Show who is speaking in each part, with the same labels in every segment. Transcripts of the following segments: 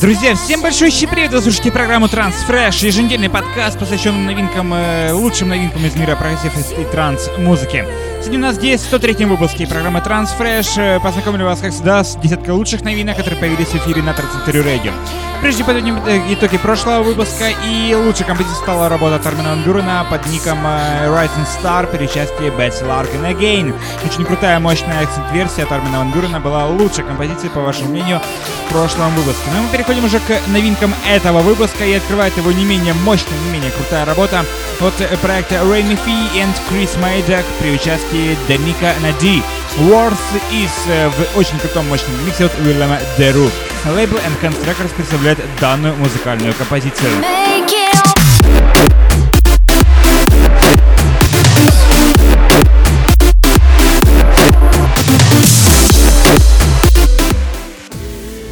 Speaker 1: Друзья, всем большой привет! Вы слушаете программу TranceFresh, еженедельный подкаст, посвященный новинкам, э, лучшим новинкам из мира прогрессив и транс-музыки. Сегодня у нас здесь 103 выпуске программы TranceFresh. Э, познакомлю вас, как всегда, с десяткой лучших новинок, которые появились в эфире на Trance Century Radio. Прежде подведем э, итоги прошлого выпуска, и лучшей композицией стала работа Армина Ван под ником э, Rising Star при участии Betsie Larkin Again. Очень крутая, мощная акцент-версия от Армина Ван была лучшей композицией, по вашему мнению, в прошлом выпуске. Но ну, мы переходим уже к новинкам этого выпуска, и открывает его не менее мощная, не менее крутая работа от проекта Rainy Fee and Chris Maydek при участии Даника Нади. Wars is в очень крутом мощном миксе от Уильяма Деру. Лейбл Enhanced Records представляет данную музыкальную композицию.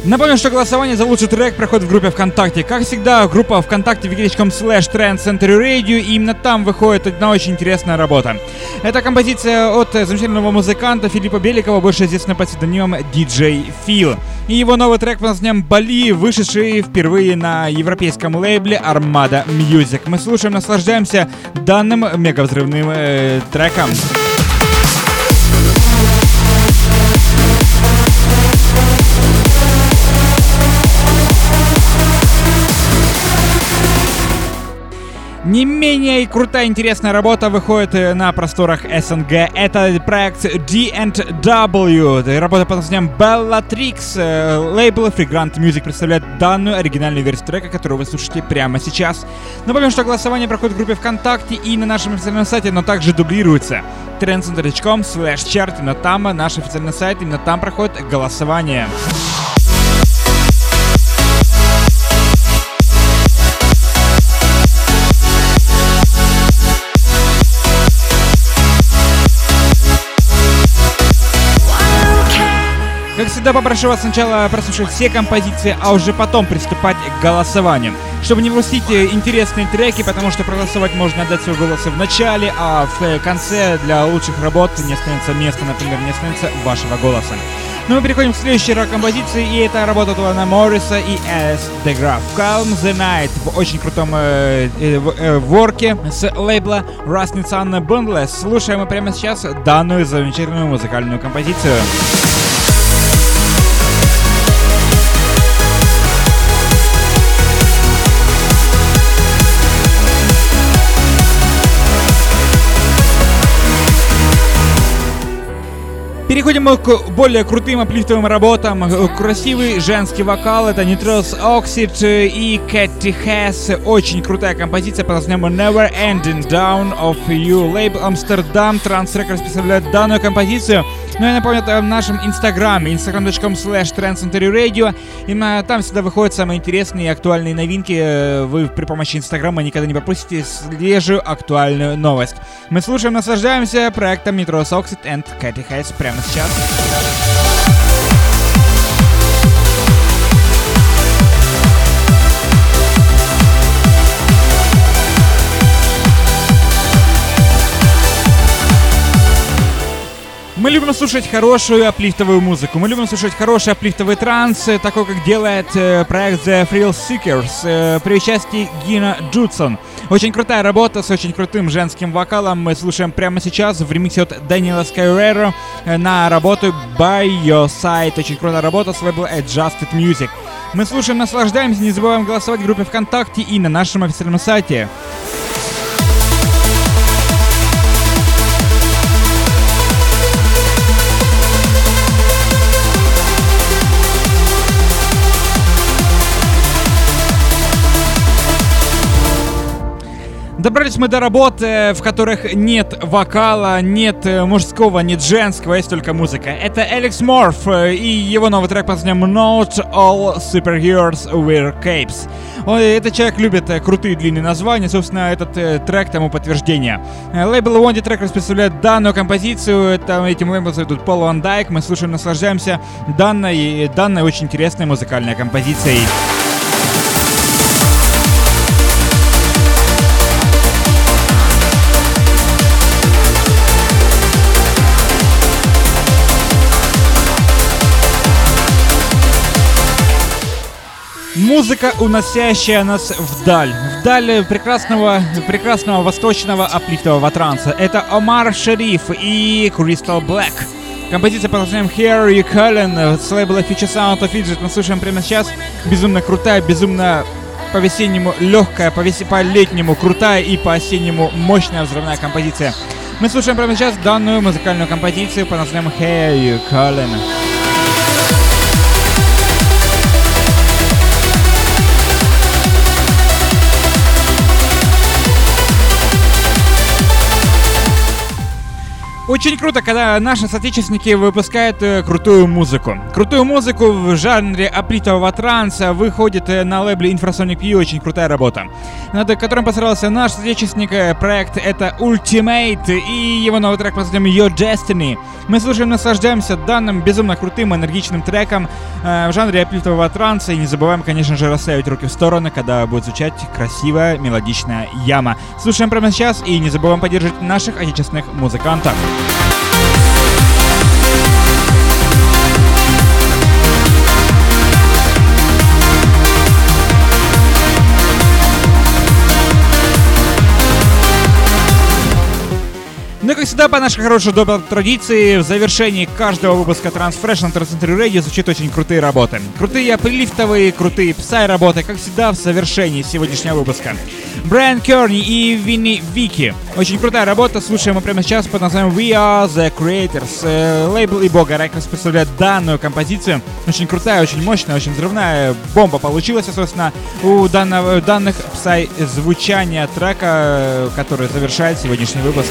Speaker 1: Напомню, что голосование за лучший трек проходит в группе ВКонтакте. Как всегда, группа ВКонтакте wiki.com slash Trend Center Radio, и именно там выходит одна очень интересная работа. Это композиция от замечательного музыканта Филиппа Беликова, больше известного под псевдонимом DJ Phil. И его новый трек под названием «Бали», вышедший впервые на европейском лейбле Armada Music. Мы слушаем, наслаждаемся данным мегавзрывным э, треком. Не менее крутая интересная работа выходит э, на просторах СНГ. Это проект D&W. Работа под названием Bellatrix. Э, лейбл Freegrant Music представляет данную оригинальную версию трека, которую вы слушаете прямо сейчас. Напомню, что голосование проходит в группе ВКонтакте и на нашем официальном сайте, но также дублируется trendcenter.com slash chart. Именно там наш официальный сайт, именно там проходит голосование. Как всегда, попрошу вас сначала прослушать все композиции, а уже потом приступать к голосованию. Чтобы не пропустить э, интересные треки, потому что проголосовать можно отдать свой голос в начале, а в э, конце для лучших работ не останется места, например, не останется вашего голоса. Ну мы переходим к следующей рок-композиции, и это работа Туана Морриса и Alice DeGraff. Calm the Night в очень крутом э, э, э, ворке с лейбла Rustin Sun Bundless. Слушаем мы прямо сейчас данную замечательную музыкальную композицию. Переходим к более крутым аплифтовым работам. Красивый женский вокал это Nitrous Oxide и Кэти Хэс. Очень крутая композиция под названием Never Ending Down of You. Лейбл Амстердам Транс Records представляет данную композицию. Ну я напомню, в нашем инстаграме, instagram.com slash Radio. Именно там всегда выходят самые интересные и актуальные новинки. Э, вы при помощи инстаграма никогда не пропустите свежую актуальную новость. Мы слушаем, наслаждаемся проектом Metro Oxide and Cathy Hayes прямо сейчас. Мы любим слушать хорошую аплифтовую музыку. Мы любим слушать хороший аплифтовый транс, такой, как делает э, проект The Thrill Seekers э, при участии Гина Джудсон. Очень крутая работа с очень крутым женским вокалом. Мы слушаем прямо сейчас в ремиксе от Дэниела Скайреро э, на работу By Your Side. Очень крутая работа с лейбла Adjusted Music. Мы слушаем, наслаждаемся, не забываем голосовать в группе ВКонтакте и на нашем официальном сайте. Добрались мы до работы, в которых нет вокала, нет э, мужского, нет женского, есть только музыка. Это Алекс Морф э, и его новый трек под названием Not All Superheroes Wear Capes. Этот человек любит э, крутые длинные названия, собственно, этот трек тому подтверждение. Лейбл Wandy Trackers представляет данную композицию, там этим лейблом зовут Пол Ван Дайк, мы слушаем, наслаждаемся данной, данной очень интересной музыкальной композицией. Музыка, уносящая нас вдаль. Вдаль прекрасного, прекрасного восточного аплифтового транса. Это Омар Шериф и Crystal Black. Композиция под названием Here You Calling с лейбла Future Sound of Egypt мы слушаем прямо сейчас. Безумно крутая, безумно по-весеннему легкая, по-летнему крутая и по-осеннему мощная взрывная композиция. Мы слушаем прямо сейчас данную музыкальную композицию под названием Here You Calling. Очень круто, когда наши соотечественники выпускают э, крутую музыку. Крутую музыку в жанре аплитового транса выходит э, на лейбле Infrasonic View. Очень крутая работа. Над которым постарался наш соотечественник. Э, проект это Ultimate и его новый трек под названием Your Destiny. Мы слушаем, наслаждаемся данным безумно крутым, энергичным треком в жанре аплитового транса. И не забываем, конечно же, расставить руки в стороны, когда будет звучать красивая мелодичная яма. Слушаем прямо сейчас и не забываем поддерживать наших отечественных музыкантов. Bye. Ну и как всегда, по нашей хорошей доброй традиции, в завершении каждого выпуска Transfresh на Transcentry Radio звучат очень крутые работы. Крутые априлифтовые, крутые псай работы, как всегда, в завершении сегодняшнего выпуска. Брайан Керни и Винни Вики. Очень крутая работа, слушаем мы прямо сейчас под названием We Are The Creators. Э, лейбл и Бога Рекордс представляет данную композицию. Очень крутая, очень мощная, очень взрывная бомба получилась, собственно, у данного, данных псай звучания трека, который завершает сегодняшний выпуск.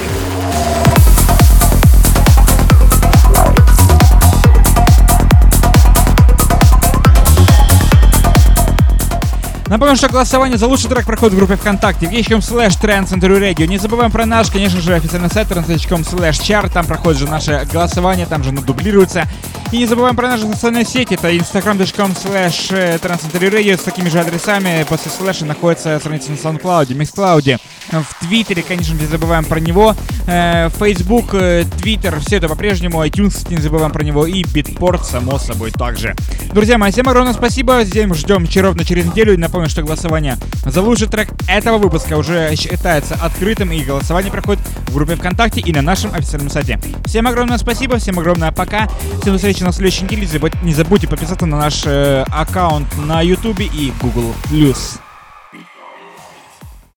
Speaker 1: Напомню, что голосование за лучший трек проходит в группе ВКонтакте vk.com slash Radio. Не забываем про наш, конечно же, официальный сайт trans.com slash chart. Там проходит же наше голосование, там же оно дублируется. И не забываем про наши социальные сети. Это instagram.com slash Radio с такими же адресами. После слэша находится страница на SoundCloud, MixCloud. В Твиттере, конечно, не забываем про него. Э, Facebook, э, Twitter, все это по-прежнему. iTunes, не забываем про него. И Bitport, само собой, также. Друзья мои, всем огромное спасибо. Мы ждем ровно через неделю. И Напомню, что голосование за лучший трек этого выпуска уже считается открытым, и голосование проходит в группе ВКонтакте и на нашем официальном сайте. Всем огромное спасибо, всем огромное пока. Всем до встречи на следующей неделе. Не забудьте подписаться на наш э, аккаунт на YouTube и Google+.